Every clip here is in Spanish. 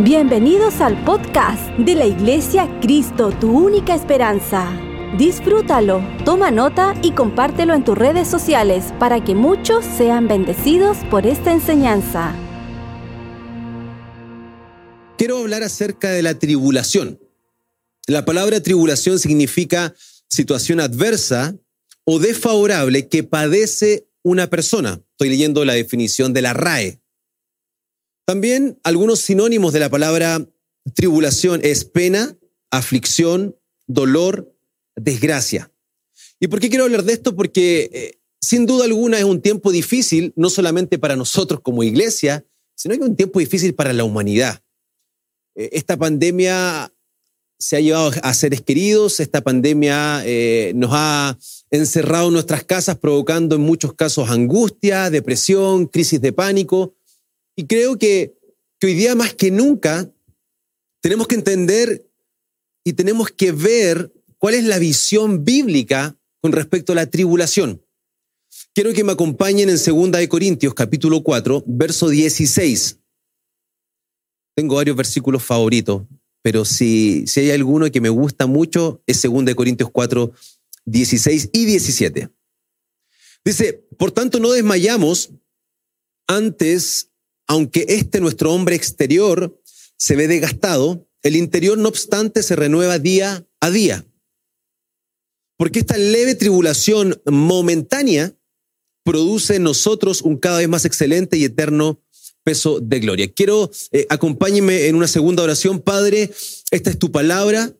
Bienvenidos al podcast de la Iglesia Cristo, tu única esperanza. Disfrútalo, toma nota y compártelo en tus redes sociales para que muchos sean bendecidos por esta enseñanza. Quiero hablar acerca de la tribulación. La palabra tribulación significa situación adversa o desfavorable que padece una persona. Estoy leyendo la definición de la RAE. También algunos sinónimos de la palabra tribulación es pena, aflicción, dolor, desgracia. ¿Y por qué quiero hablar de esto? Porque eh, sin duda alguna es un tiempo difícil, no solamente para nosotros como iglesia, sino que es un tiempo difícil para la humanidad. Eh, esta pandemia se ha llevado a seres queridos, esta pandemia eh, nos ha encerrado en nuestras casas provocando en muchos casos angustia, depresión, crisis de pánico. Y creo que, hoy día más que nunca tenemos que entender y tenemos que ver cuál es la visión bíblica con respecto a la tribulación. Quiero que me acompañen en 2 de Corintios capítulo 4, verso 16. Tengo varios versículos favoritos, pero si, si hay alguno que me gusta mucho es 2 de Corintios 4, 16 y 17. Dice, por tanto no desmayamos antes aunque este nuestro hombre exterior se ve desgastado, el interior no obstante se renueva día a día. Porque esta leve tribulación momentánea produce en nosotros un cada vez más excelente y eterno peso de gloria. Quiero, eh, acompáñeme en una segunda oración. Padre, esta es tu palabra.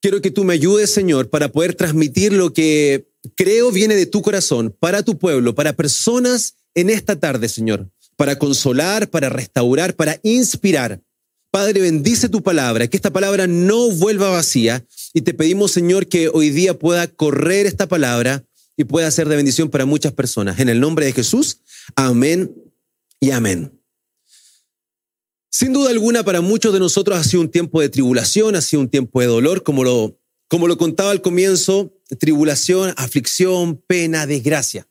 Quiero que tú me ayudes, Señor, para poder transmitir lo que creo viene de tu corazón para tu pueblo, para personas en esta tarde, Señor para consolar, para restaurar, para inspirar. Padre, bendice tu palabra, que esta palabra no vuelva vacía y te pedimos, Señor, que hoy día pueda correr esta palabra y pueda ser de bendición para muchas personas. En el nombre de Jesús, amén y amén. Sin duda alguna, para muchos de nosotros ha sido un tiempo de tribulación, ha sido un tiempo de dolor, como lo, como lo contaba al comienzo, tribulación, aflicción, pena, desgracia.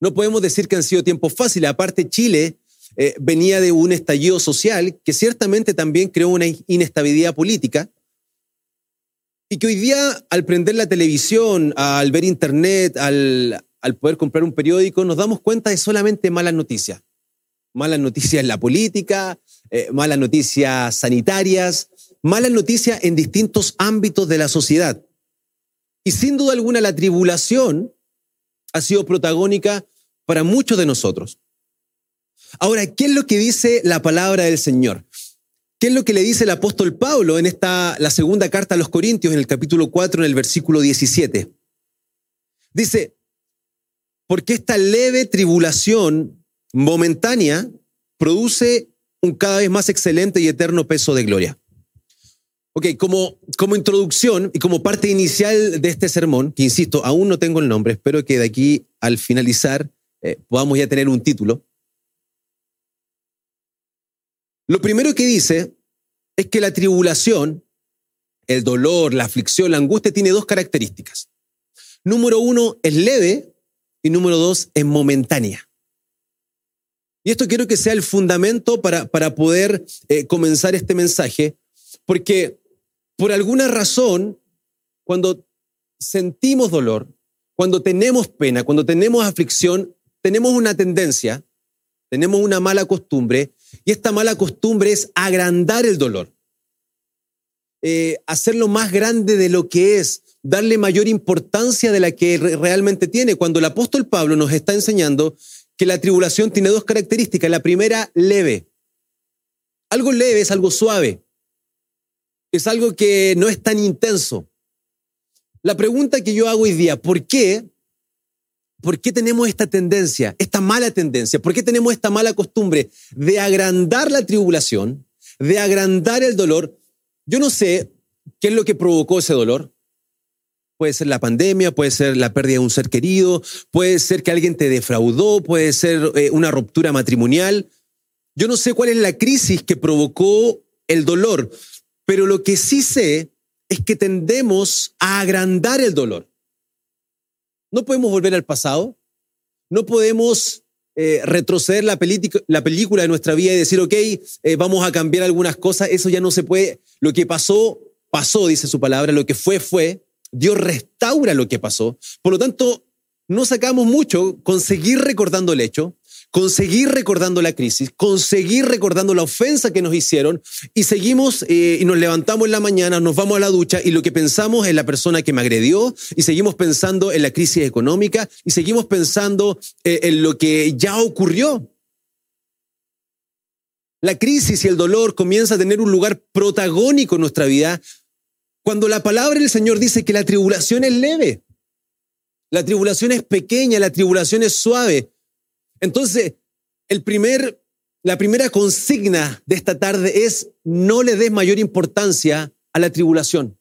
No podemos decir que han sido tiempos fáciles. Aparte, Chile eh, venía de un estallido social que ciertamente también creó una inestabilidad política. Y que hoy día, al prender la televisión, al ver internet, al, poder comprar un periódico, nos damos cuenta de solamente malas noticias. Malas noticias en la política, eh, malas noticias sanitarias, malas noticias en distintos ámbitos de la sociedad. Y sin duda alguna la tribulación ha sido protagónica para muchos de nosotros. Ahora, ¿qué es lo que dice la palabra del Señor? ¿Qué es lo que le dice el apóstol Pablo en esta, la segunda carta a los Corintios, en el capítulo 4, en el versículo 17? Dice, porque esta leve tribulación momentánea produce un cada vez más excelente y eterno peso de gloria. Ok, como, como introducción y como parte inicial de este sermón, que insisto, aún no tengo el nombre, espero que de aquí al finalizar eh, podamos ya tener un título. Lo primero que dice es que la tribulación, el dolor, la aflicción, la angustia tiene dos características. Número uno es leve y número dos es momentánea. Y esto quiero que sea el fundamento para, para poder eh, comenzar este mensaje, porque por alguna razón, cuando sentimos dolor, cuando tenemos pena, cuando tenemos aflicción, tenemos una tendencia, tenemos una mala costumbre, y esta mala costumbre es agrandar el dolor, eh, hacerlo más grande de lo que es, darle mayor importancia de la que realmente tiene. Cuando el apóstol Pablo nos está enseñando que la tribulación tiene dos características. La primera, leve. Algo leve es algo suave es algo que no es tan intenso. La pregunta que yo hago hoy día, ¿por qué? ¿Por qué tenemos esta tendencia, esta mala tendencia? ¿Por qué tenemos esta mala costumbre de agrandar la tribulación, de agrandar el dolor? Yo no sé qué es lo que provocó ese dolor. Puede ser la pandemia, puede ser la pérdida de un ser querido, puede ser que alguien te defraudó, puede ser eh, una ruptura matrimonial. Yo no sé cuál es la crisis que provocó el dolor, pero lo que sí sé es que tendemos a agrandar el dolor. No podemos volver al pasado, no podemos eh, retroceder la, la, película de nuestra vida y decir, ok, eh, vamos a cambiar algunas cosas. Eso ya no se puede. Lo que pasó, pasó, dice su palabra. Lo que fue, fue. Dios restaura lo que pasó. Por lo tanto, no sacamos mucho con seguir recordando el hecho, conseguir recordando la crisis, conseguir recordando la ofensa que nos hicieron y seguimos eh, y nos levantamos en la mañana, nos vamos a la ducha y lo que pensamos es la persona que me agredió y seguimos pensando en la crisis económica y seguimos pensando eh, en lo que ya ocurrió. La crisis y el dolor comienza a tener un lugar protagónico en nuestra vida cuando la palabra del Señor dice que la tribulación es leve. La tribulación es pequeña, la tribulación es suave. Entonces, el primer, la primera consigna de esta tarde es no le des mayor importancia a la tribulación.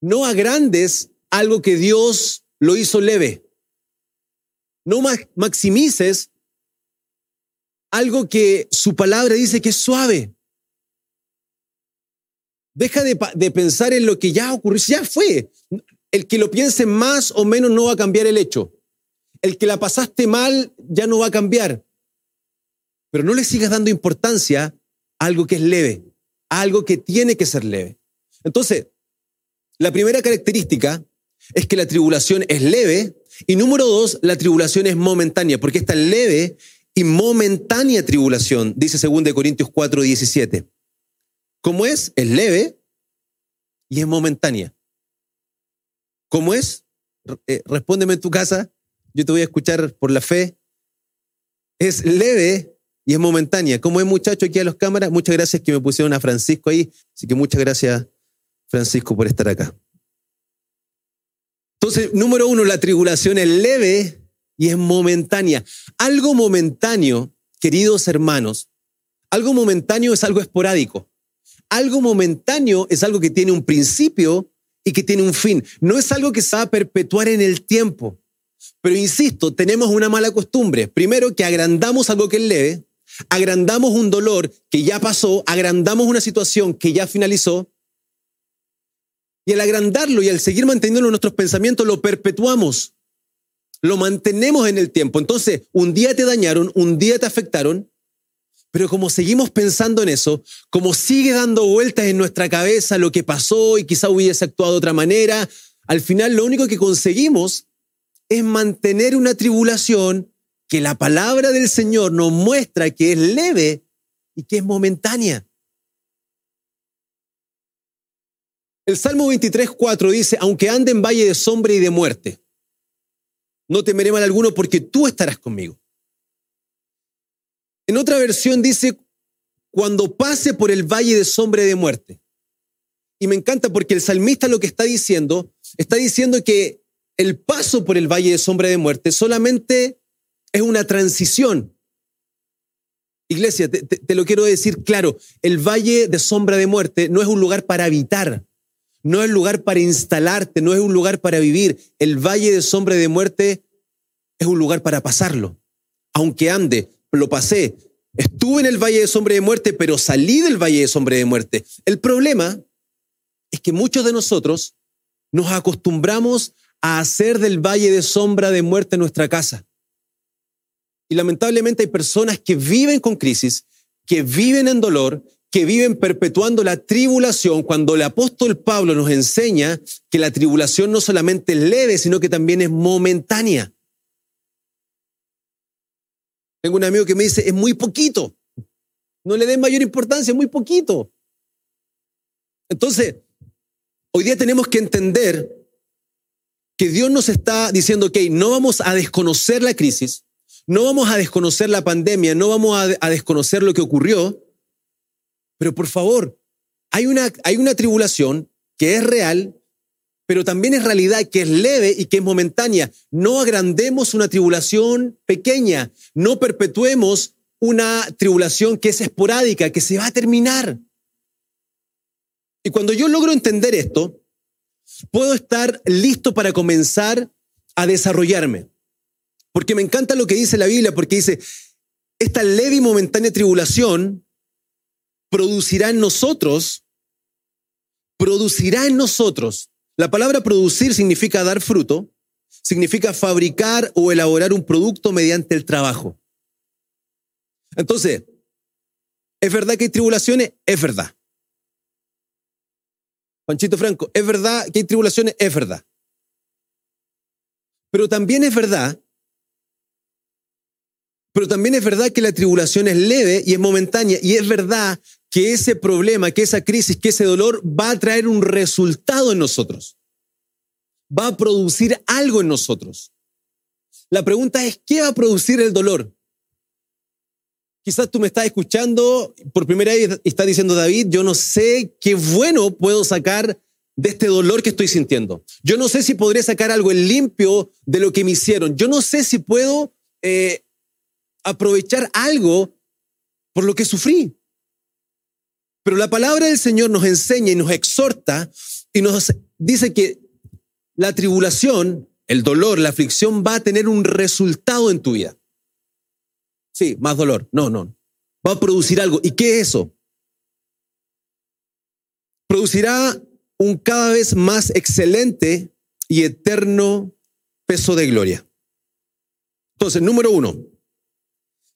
No agrandes algo que Dios lo hizo leve. No maximices algo que su palabra dice que es suave. Deja de, de, pensar en lo que ya ocurrió, ya fue. El que lo piense más o menos no va a cambiar el hecho el que la pasaste mal ya no va a cambiar. Pero no le sigas dando importancia a algo que es leve, a algo que tiene que ser leve. Entonces, la primera característica es que la tribulación es leve y número dos, la tribulación es momentánea, porque esta leve y momentánea tribulación, dice 2 Corintios 4, 17. ¿Cómo es? Es leve y es momentánea. ¿Cómo es? Eh, respóndeme en tu casa yo te voy a escuchar por la fe. Es leve y es momentánea. Como es muchacho aquí a las cámaras, muchas gracias que me pusieron a Francisco ahí. Así que muchas gracias, Francisco, por estar acá. Entonces, número uno, la tribulación es leve y es momentánea. Algo momentáneo, queridos hermanos, algo momentáneo es algo esporádico. Algo momentáneo es algo que tiene un principio y que tiene un fin. No es algo que se va a perpetuar en el tiempo. Pero insisto, tenemos una mala costumbre. Primero, que agrandamos algo que es leve, agrandamos un dolor que ya pasó, agrandamos una situación que ya finalizó, y al agrandarlo y al seguir manteniendo nuestros pensamientos, lo perpetuamos, lo mantenemos en el tiempo. Entonces, un día te dañaron, un día te afectaron, pero como seguimos pensando en eso, como sigue dando vueltas en nuestra cabeza lo que pasó y quizá hubiese actuado de otra manera, al final lo único que conseguimos es mantener una tribulación que la palabra del Señor nos muestra que es leve y que es momentánea. El Salmo 23, 4 dice, aunque ande en valle de sombra y de muerte, no temeré mal alguno porque tú estarás conmigo. En otra versión dice, cuando pase por el valle de sombra y de muerte. Y me encanta porque el salmista lo que está diciendo, está diciendo que el paso por el valle de sombra de muerte solamente es una transición. Iglesia, te, lo quiero decir claro, el valle de sombra de muerte no es un lugar para habitar, no es un lugar para instalarte, no es un lugar para vivir. El valle de sombra de muerte es un lugar para pasarlo. Aunque ande, lo pasé, estuve en el valle de sombra de muerte, pero salí del valle de sombra de muerte. El problema es que muchos de nosotros nos acostumbramos a hacer del valle de sombra de muerte nuestra casa. Y lamentablemente hay personas que viven con crisis, que viven en dolor, que viven perpetuando la tribulación, cuando el apóstol Pablo nos enseña que la tribulación no solamente es leve, sino que también es momentánea. Tengo un amigo que me dice, es muy poquito. No le den mayor importancia, es muy poquito. Entonces, hoy día tenemos que entender que Dios nos está diciendo, ok, no vamos a desconocer la crisis, no vamos a desconocer la pandemia, no vamos a, desconocer lo que ocurrió, pero por favor, hay una, hay una tribulación que es real, pero también es realidad que es leve y que es momentánea. No agrandemos una tribulación pequeña, no perpetuemos una tribulación que es esporádica, que se va a terminar. Y cuando yo logro entender esto, puedo estar listo para comenzar a desarrollarme. Porque me encanta lo que dice la Biblia, porque dice, esta leve y momentánea tribulación producirá en nosotros, producirá en nosotros. La palabra producir significa dar fruto, significa fabricar o elaborar un producto mediante el trabajo. Entonces, ¿es verdad que hay tribulaciones? Es verdad. Panchito Franco, ¿es verdad que hay tribulaciones? Es verdad. Pero también es verdad, pero también es verdad que la tribulación es leve y es momentánea. Y es verdad que ese problema, que esa crisis, que ese dolor va a traer un resultado en nosotros. Va a producir algo en nosotros. La pregunta es, ¿qué va a producir el dolor? Quizás tú me estás escuchando por primera vez y estás diciendo, David, yo no sé qué bueno puedo sacar de este dolor que estoy sintiendo. Yo no sé si podré sacar algo en limpio de lo que me hicieron. Yo no sé si puedo eh, aprovechar algo por lo que sufrí. Pero la palabra del Señor nos enseña y nos exhorta y nos dice que la tribulación, el dolor, la aflicción va a tener un resultado en tu vida. Sí, más dolor. No, no. Va a producir algo. ¿Y qué es eso? Producirá un cada vez más excelente y eterno peso de gloria. Entonces, número uno,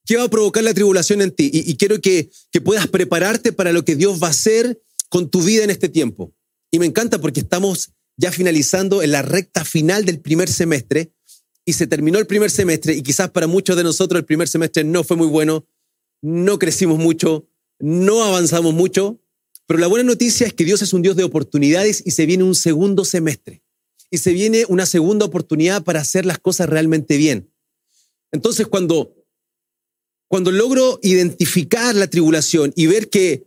¿qué va a provocar la tribulación en ti? Y, quiero que, que puedas prepararte para lo que Dios va a hacer con tu vida en este tiempo. Y me encanta porque estamos ya finalizando en la recta final del primer semestre y se terminó el primer semestre y quizás para muchos de nosotros el primer semestre no fue muy bueno, no crecimos mucho, no avanzamos mucho, pero la buena noticia es que Dios es un Dios de oportunidades y se viene un segundo semestre y se viene una segunda oportunidad para hacer las cosas realmente bien. Entonces cuando cuando logro identificar la tribulación y ver que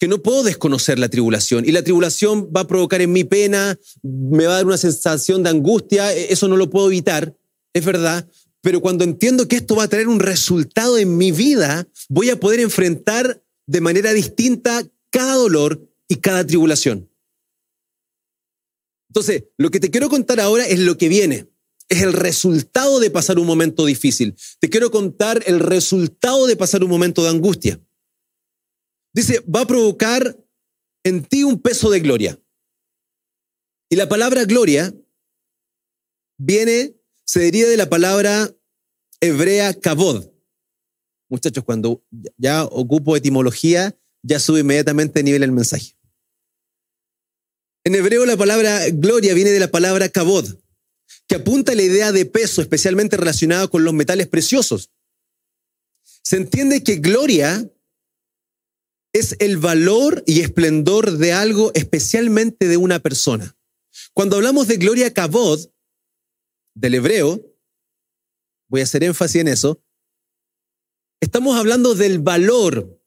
que no puedo desconocer la tribulación y la tribulación va a provocar en mi pena, me va a dar una sensación de angustia, e-, eso no lo puedo evitar es verdad, pero cuando entiendo que esto va a traer un resultado en mi vida, voy a poder enfrentar de manera distinta cada dolor y cada tribulación. Entonces, lo que te quiero contar ahora es lo que viene. Es el resultado de pasar un momento difícil. Te quiero contar el resultado de pasar un momento de angustia. Dice, va a provocar en ti un peso de gloria. Y la palabra gloria viene se deriva de la palabra hebrea kabod. Muchachos, cuando ya ocupo etimología, ya sube inmediatamente el nivel el mensaje. En hebreo la palabra gloria viene de la palabra kabod, que apunta a la idea de peso, especialmente relacionada con los metales preciosos. Se entiende que gloria es el valor y esplendor de algo, especialmente de una persona. Cuando hablamos de gloria kabod, del hebreo, voy a hacer énfasis en eso, estamos hablando del valor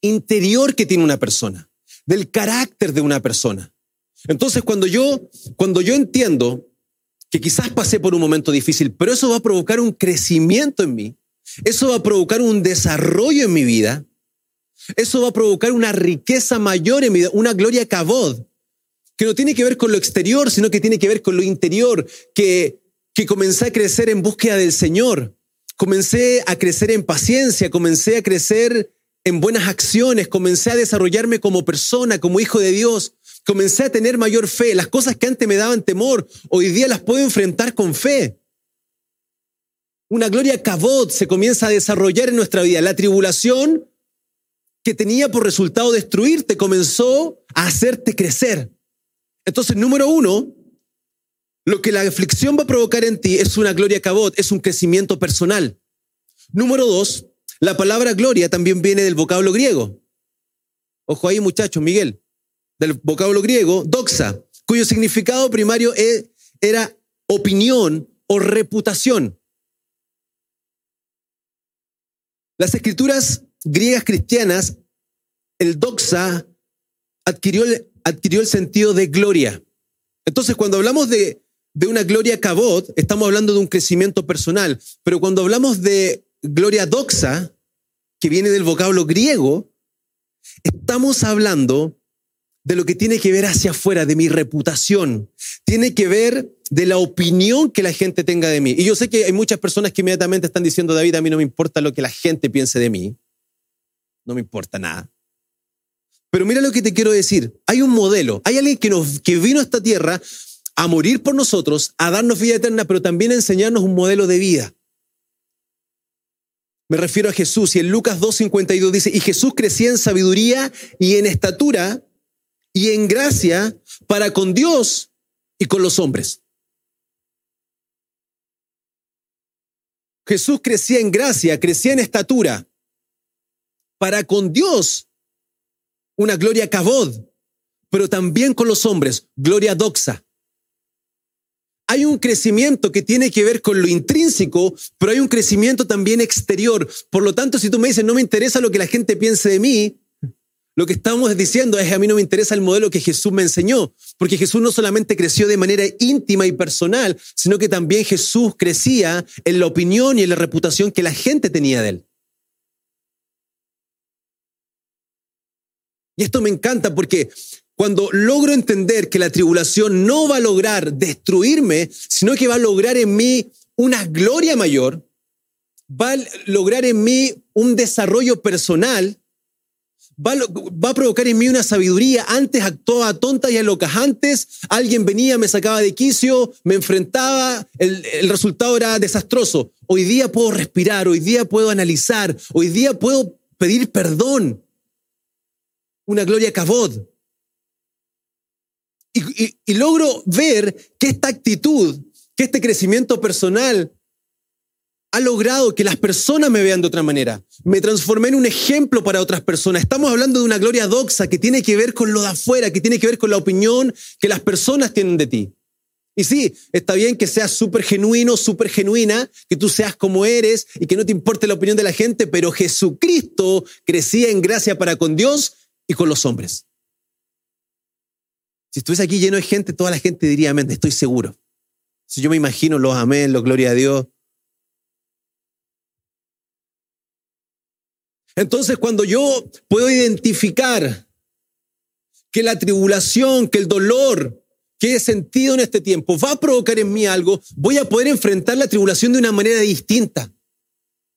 interior que tiene una persona, del carácter de una persona. Entonces, cuando yo, cuando yo entiendo que quizás pasé por un momento difícil, pero eso va a provocar un crecimiento en mí, eso va a provocar un desarrollo en mi vida, eso va a provocar una riqueza mayor en mi vida, una gloria cabod, que no tiene que ver con lo exterior, sino que tiene que ver con lo interior, que que comencé a crecer en búsqueda del Señor, comencé a crecer en paciencia, comencé a crecer en buenas acciones, comencé a desarrollarme como persona, como hijo de Dios, comencé a tener mayor fe. Las cosas que antes me daban temor, hoy día las puedo enfrentar con fe. Una gloria cabot se comienza a desarrollar en nuestra vida. La tribulación que tenía por resultado destruirte comenzó a hacerte crecer. Entonces, número uno, lo que la aflicción va a provocar en ti es una gloria cabot, es un crecimiento personal. Número dos, la palabra gloria también viene del vocablo griego. Ojo ahí, muchachos, Miguel. Del vocablo griego, doxa, cuyo significado primario e, era opinión o reputación. Las escrituras griegas cristianas, el doxa adquirió adquirió el sentido de gloria. Entonces, cuando hablamos de de una gloria cabot, estamos hablando de un crecimiento personal. Pero cuando hablamos de gloria doxa, que viene del vocablo griego, estamos hablando de lo que tiene que ver hacia afuera, de mi reputación. Tiene que ver de la opinión que la gente tenga de mí. Y yo sé que hay muchas personas que inmediatamente están diciendo, David, a mí no me importa lo que la gente piense de mí. No me importa nada. Pero mira lo que te quiero decir. Hay un modelo, hay alguien que, que vino a esta tierra a morir por nosotros, a darnos vida eterna, pero también a enseñarnos un modelo de vida. Me refiero a Jesús y en Lucas 2.52 dice, y Jesús crecía en sabiduría y en estatura y en gracia para con Dios y con los hombres. Jesús crecía en gracia, crecía en estatura para con Dios una gloria cabod, pero también con los hombres, gloria doxa. Hay un crecimiento que tiene que ver con lo intrínseco, pero hay un crecimiento también exterior. Por lo tanto, si tú me dices, no me interesa lo que la gente piense de mí, lo que estamos diciendo es, a mí no me interesa el modelo que Jesús me enseñó, porque Jesús no solamente creció de manera íntima y personal, sino que también Jesús crecía en la opinión y en la reputación que la gente tenía de él. Y esto me encanta porque cuando logro entender que la tribulación no va a lograr destruirme, sino que va a lograr en mí una gloria mayor, va a lograr en mí un desarrollo personal, va a, provocar en mí una sabiduría. Antes actuaba tonta y a locas. Antes alguien venía, me sacaba de quicio, me enfrentaba, el, el resultado era desastroso. Hoy día puedo respirar, hoy día puedo analizar, hoy día puedo pedir perdón una gloria cabod. Y, logro ver que esta actitud, que este crecimiento personal ha logrado que las personas me vean de otra manera. Me transformé en un ejemplo para otras personas. Estamos hablando de una gloria doxa que tiene que ver con lo de afuera, que tiene que ver con la opinión que las personas tienen de ti. Y sí, está bien que seas súper genuino, súper genuina, que tú seas como eres y que no te importe la opinión de la gente, pero Jesucristo crecía en gracia para con Dios y con los hombres. Si estuviese aquí lleno de gente, toda la gente diría amén, estoy seguro. Si yo me imagino los amén, los gloria a Dios. Entonces, cuando yo puedo identificar que la tribulación, que el dolor que he sentido en este tiempo va a provocar en mí algo, voy a poder enfrentar la tribulación de una manera distinta.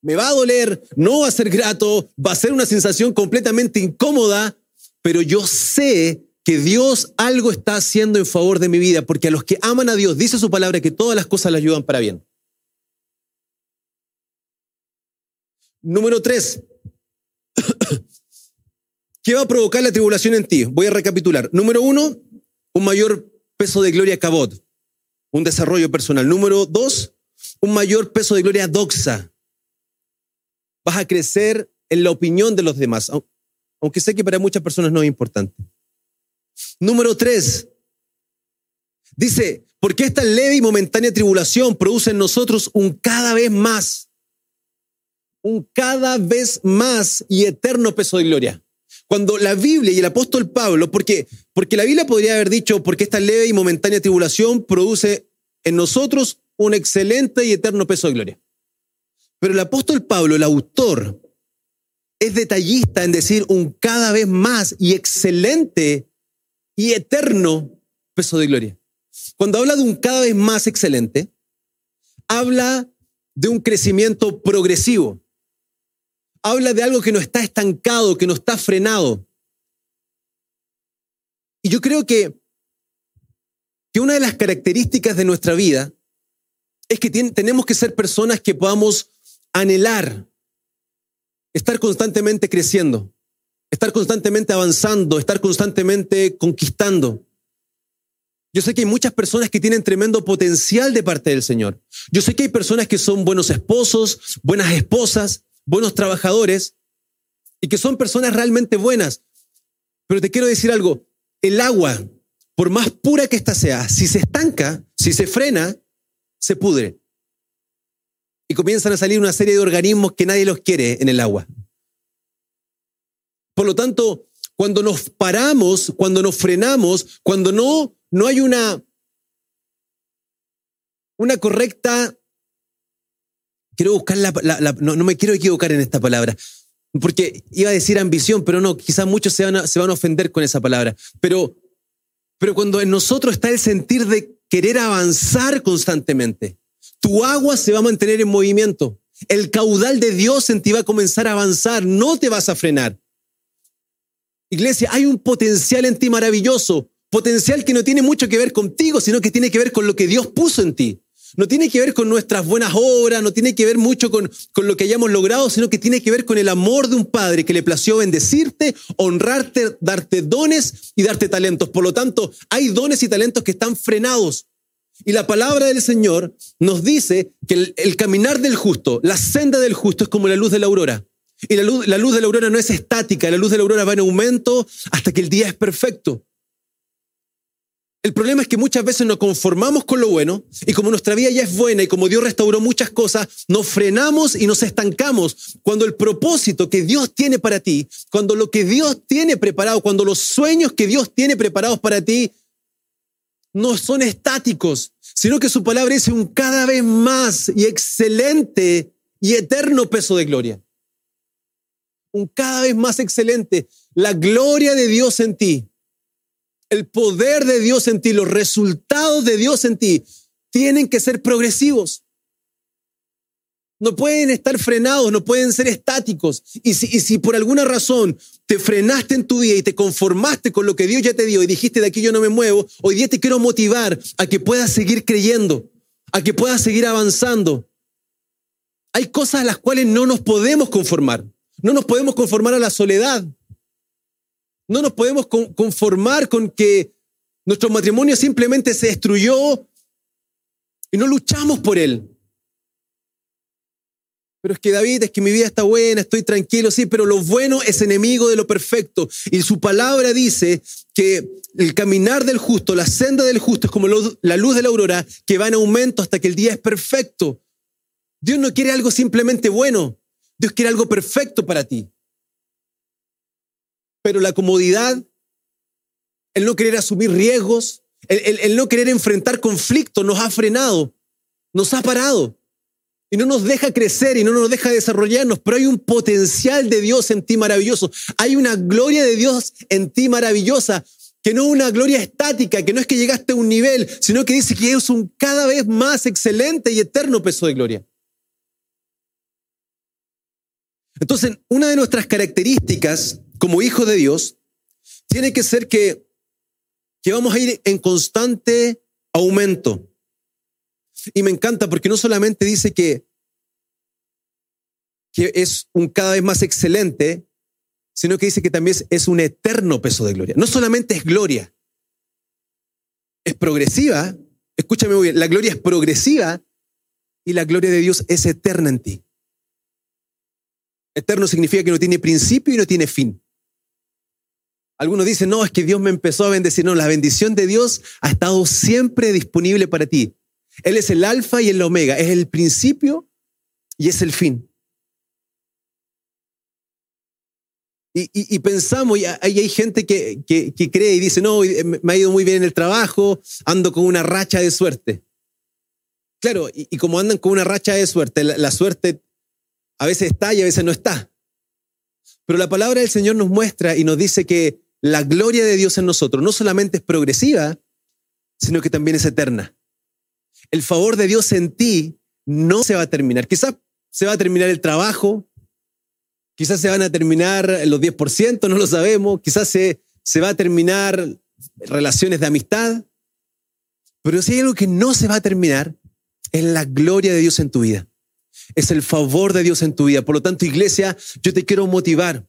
Me va a doler, no va a ser grato, va a ser una sensación completamente incómoda, pero yo sé que Dios algo está haciendo en favor de mi vida, porque a los que aman a Dios, dice su palabra, que todas las cosas le ayudan para bien. Número tres. ¿Qué va a provocar la tribulación en ti? Voy a recapitular. Número uno, un mayor peso de gloria cabot, un desarrollo personal. Número dos, un mayor peso de gloria doxa, vas a crecer en la opinión de los demás, aunque sé que para muchas personas no es importante. Número tres, dice, porque esta leve y momentánea tribulación produce en nosotros un cada vez más, un cada vez más y eterno peso de gloria. Cuando la Biblia y el apóstol Pablo, porque, porque la Biblia podría haber dicho, porque esta leve y momentánea tribulación produce en nosotros un excelente y eterno peso de gloria. Pero el apóstol Pablo, el autor, es detallista en decir un cada vez más y excelente y eterno peso de gloria. Cuando habla de un cada vez más excelente, habla de un crecimiento progresivo. Habla de algo que no está estancado, que no está frenado. Y yo creo que, que una de las características de nuestra vida es que tenemos que ser personas que podamos anhelar, estar constantemente creciendo, estar constantemente avanzando, estar constantemente conquistando. Yo sé que hay muchas personas que tienen tremendo potencial de parte del Señor. Yo sé que hay personas que son buenos esposos, buenas esposas, buenos trabajadores y que son personas realmente buenas. Pero te quiero decir algo, el agua, por más pura que ésta sea, si se estanca, si se frena, se pudre y comienzan a salir una serie de organismos que nadie los quiere en el agua. Por lo tanto, cuando nos paramos, cuando nos frenamos, cuando no, no hay una, una correcta, quiero buscar la, no, me quiero equivocar en esta palabra, porque iba a decir ambición, pero no, quizás muchos se van a, se van a ofender con esa palabra, pero, pero cuando en nosotros está el sentir de querer avanzar constantemente, tu agua se va a mantener en movimiento. El caudal de Dios en ti va a comenzar a avanzar, no te vas a frenar. Iglesia, hay un potencial en ti maravilloso. Potencial que no tiene mucho que ver contigo, sino que tiene que ver con lo que Dios puso en ti. No tiene que ver con nuestras buenas obras, no tiene que ver mucho con, con, lo que hayamos logrado, sino que tiene que ver con el amor de un Padre que le plació bendecirte, honrarte, darte dones y darte talentos. Por lo tanto, hay dones y talentos que están frenados. Y la palabra del Señor nos dice que el, el caminar del justo, la senda del justo es como la luz de la aurora. Y la luz, la luz de la aurora no es estática, la luz de la aurora va en aumento hasta que el día es perfecto. El problema es que muchas veces nos conformamos con lo bueno y como nuestra vida ya es buena y como Dios restauró muchas cosas, nos frenamos y nos estancamos cuando el propósito que Dios tiene para ti, cuando lo que Dios tiene preparado, cuando los sueños que Dios tiene preparados para ti no son estáticos, sino que su palabra es un cada vez más y excelente y eterno peso de gloria. Un cada vez más excelente, la gloria de Dios en ti el poder de Dios en ti, los resultados de Dios en ti, tienen que ser progresivos. No pueden estar frenados, no pueden ser estáticos. Y si, y si, por alguna razón te frenaste en tu vida y te conformaste con lo que Dios ya te dio y dijiste de aquí yo no me muevo, hoy día te quiero motivar a que puedas seguir creyendo, a que puedas seguir avanzando. Hay cosas a las cuales no nos podemos conformar. No nos podemos conformar a la soledad. No nos podemos conformar con que nuestro matrimonio simplemente se destruyó y no luchamos por él. Pero es que David, es que mi vida está buena, estoy tranquilo, sí, pero lo bueno es enemigo de lo perfecto. Y su palabra dice que el caminar del justo, la senda del justo es como la luz de la aurora que va en aumento hasta que el día es perfecto. Dios no quiere algo simplemente bueno, Dios quiere algo perfecto para ti pero la comodidad, el no querer asumir riesgos, el, no querer enfrentar conflictos nos ha frenado, nos ha parado y no nos deja crecer y no nos deja desarrollarnos, pero hay un potencial de Dios en ti maravilloso, hay una gloria de Dios en ti maravillosa, que no es una gloria estática, que no es que llegaste a un nivel, sino que dice que es un cada vez más excelente y eterno peso de gloria. Entonces, una de nuestras características como hijo de Dios, tiene que ser que, que vamos a ir en constante aumento. Y me encanta porque no solamente dice que, que es un cada vez más excelente, sino que dice que también es un eterno peso de gloria. No solamente es gloria, es progresiva. Escúchame muy bien, la gloria es progresiva y la gloria de Dios es eterna en ti. Eterno significa que no tiene principio y no tiene fin. Algunos dicen, no, es que Dios me empezó a bendecir. No, la bendición de Dios ha estado siempre disponible para ti. Él es el alfa y el omega, es el principio y es el fin. Y, pensamos, y hay, gente que, cree y dice, no, me ha ido muy bien en el trabajo, ando con una racha de suerte. Claro, y, como andan con una racha de suerte, la suerte a veces está y a veces no está. Pero la palabra del Señor nos muestra y nos dice que la gloria de Dios en nosotros no solamente es progresiva, sino que también es eterna. El favor de Dios en ti no se va a terminar. Quizás se va a terminar el trabajo, quizás se van a terminar los 10%, no lo sabemos, quizás se, se va a terminar relaciones de amistad, pero si hay algo que no se va a terminar, es la gloria de Dios en tu vida. Es el favor de Dios en tu vida. Por lo tanto, iglesia, yo te quiero motivar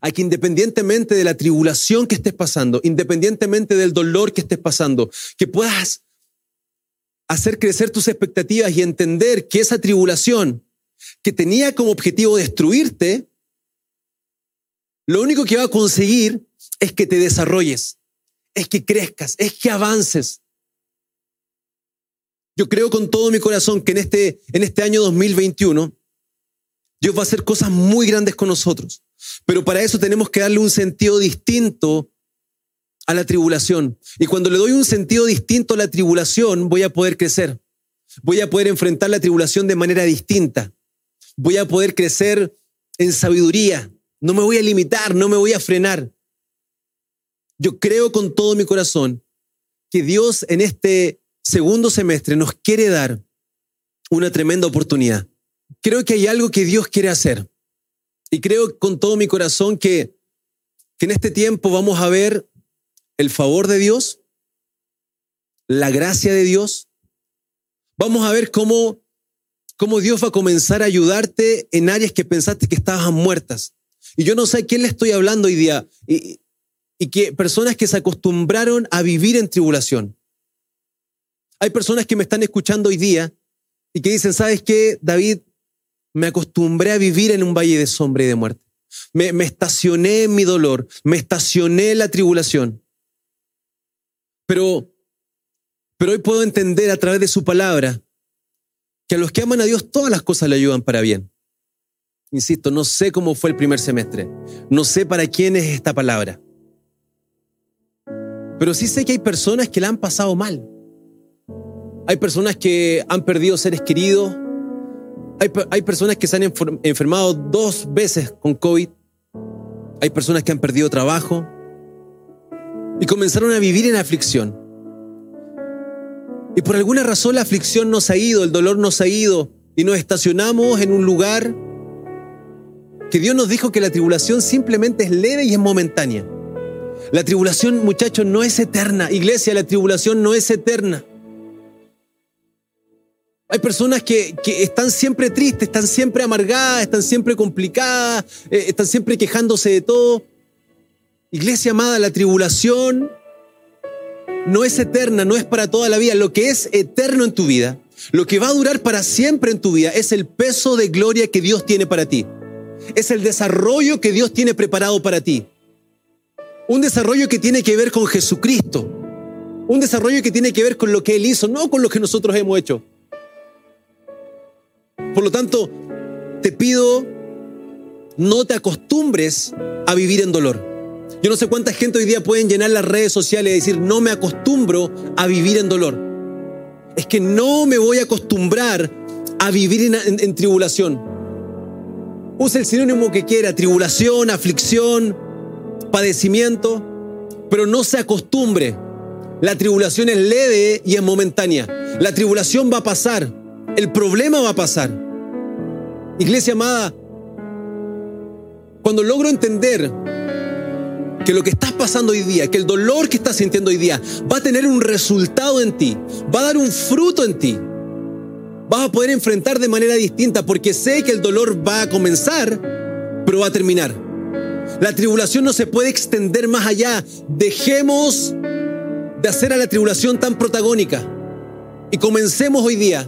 a que independientemente de la tribulación que estés pasando, independientemente del dolor que estés pasando, que puedas hacer crecer tus expectativas y entender que esa tribulación que tenía como objetivo destruirte, lo único que va a conseguir es que te desarrolles, es que crezcas, es que avances. Yo creo con todo mi corazón que en este, en este año 2021 Dios va a hacer cosas muy grandes con nosotros. Pero para eso tenemos que darle un sentido distinto a la tribulación. Y cuando le doy un sentido distinto a la tribulación, voy a poder crecer. Voy a poder enfrentar la tribulación de manera distinta. Voy a poder crecer en sabiduría. No me voy a limitar, no me voy a frenar. Yo creo con todo mi corazón que Dios en este segundo semestre nos quiere dar una tremenda oportunidad. Creo que hay algo que Dios quiere hacer. Y creo con todo mi corazón que, que en este tiempo vamos a ver el favor de Dios, la gracia de Dios. Vamos a ver cómo, cómo Dios va a comenzar a ayudarte en áreas que pensaste que estaban muertas. Y yo no sé a quién le estoy hablando hoy día. Y, y que personas que se acostumbraron a vivir en tribulación. Hay personas que me están escuchando hoy día y que dicen, ¿sabes qué, David? Me acostumbré a vivir en un valle de sombra y de muerte. Me, estacioné en mi dolor, me estacioné en la tribulación. Pero, pero hoy puedo entender a través de su palabra que a los que aman a Dios todas las cosas le ayudan para bien. Insisto, no sé cómo fue el primer semestre, no sé para quién es esta palabra, pero sí sé que hay personas que la han pasado mal. Hay personas que han perdido seres queridos, hay, hay personas que se han enfermado dos veces con COVID, hay personas que han perdido trabajo y comenzaron a vivir en aflicción. Y por alguna razón la aflicción nos ha ido, el dolor nos ha ido y nos estacionamos en un lugar que Dios nos dijo que la tribulación simplemente es leve y es momentánea. La tribulación, muchachos, no es eterna. Iglesia, la tribulación no es eterna. Hay personas que, están siempre tristes, están siempre amargadas, están siempre complicadas, eh, están siempre quejándose de todo. Iglesia amada, la tribulación no es eterna, no es para toda la vida. Lo que es eterno en tu vida, lo que va a durar para siempre en tu vida, es el peso de gloria que Dios tiene para ti. Es el desarrollo que Dios tiene preparado para ti. Un desarrollo que tiene que ver con Jesucristo. Un desarrollo que tiene que ver con lo que Él hizo, no con lo que nosotros hemos hecho. Por lo tanto, te pido, no te acostumbres a vivir en dolor. Yo no sé cuánta gente hoy día pueden llenar las redes sociales y decir, no me acostumbro a vivir en dolor. Es que no me voy a acostumbrar a vivir en, en tribulación. Use el sinónimo que quiera, tribulación, aflicción, padecimiento, pero no se acostumbre. La tribulación es leve y es momentánea. La tribulación va a pasar. El problema va a pasar. Iglesia amada, cuando logro entender que lo que estás pasando hoy día, que el dolor que estás sintiendo hoy día va a tener un resultado en ti, va a dar un fruto en ti, vas a poder enfrentar de manera distinta porque sé que el dolor va a comenzar, pero va a terminar. La tribulación no se puede extender más allá. Dejemos de hacer a la tribulación tan protagónica y comencemos hoy día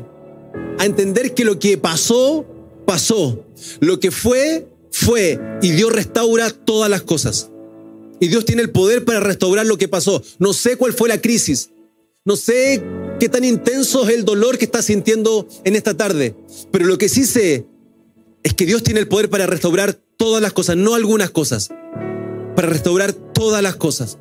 a entender que lo que pasó pasó. Lo que fue, fue. Y Dios restaura todas las cosas. Y Dios tiene el poder para restaurar lo que pasó. No sé cuál fue la crisis. No sé qué tan intenso es el dolor que estás sintiendo en esta tarde. Pero lo que sí sé es que Dios tiene el poder para restaurar todas las cosas, no algunas cosas. Para restaurar todas las cosas.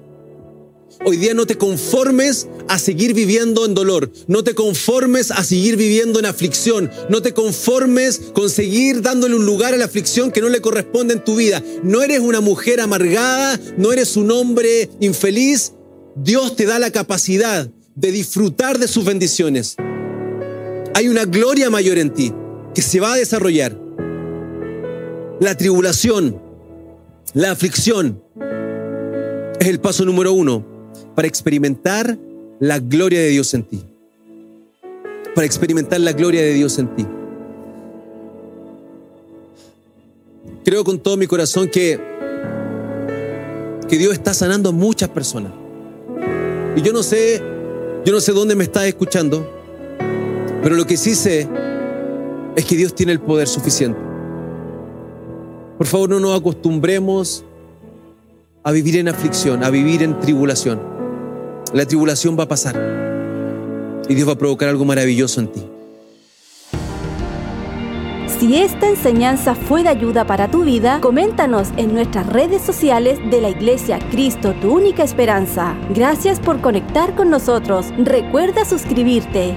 Hoy día no te conformes a seguir viviendo en dolor, no te conformes a seguir viviendo en aflicción, no te conformes con seguir dándole un lugar a la aflicción que no le corresponde en tu vida. No eres una mujer amargada, no eres un hombre infeliz. Dios te da la capacidad de disfrutar de sus bendiciones. Hay una gloria mayor en ti que se va a desarrollar. La tribulación, la aflicción es el paso número uno para experimentar la gloria de Dios en ti. Para experimentar la gloria de Dios en ti. Creo con todo mi corazón que, que Dios está sanando a muchas personas. Y yo no sé, yo no sé dónde me estás escuchando, pero lo que sí sé es que Dios tiene el poder suficiente. Por favor, no nos acostumbremos a vivir en aflicción, a vivir en tribulación. La tribulación va a pasar y Dios va a provocar algo maravilloso en ti. Si esta enseñanza fue de ayuda para tu vida, coméntanos en nuestras redes sociales de la Iglesia Cristo, tu única esperanza. Gracias por conectar con nosotros. Recuerda suscribirte.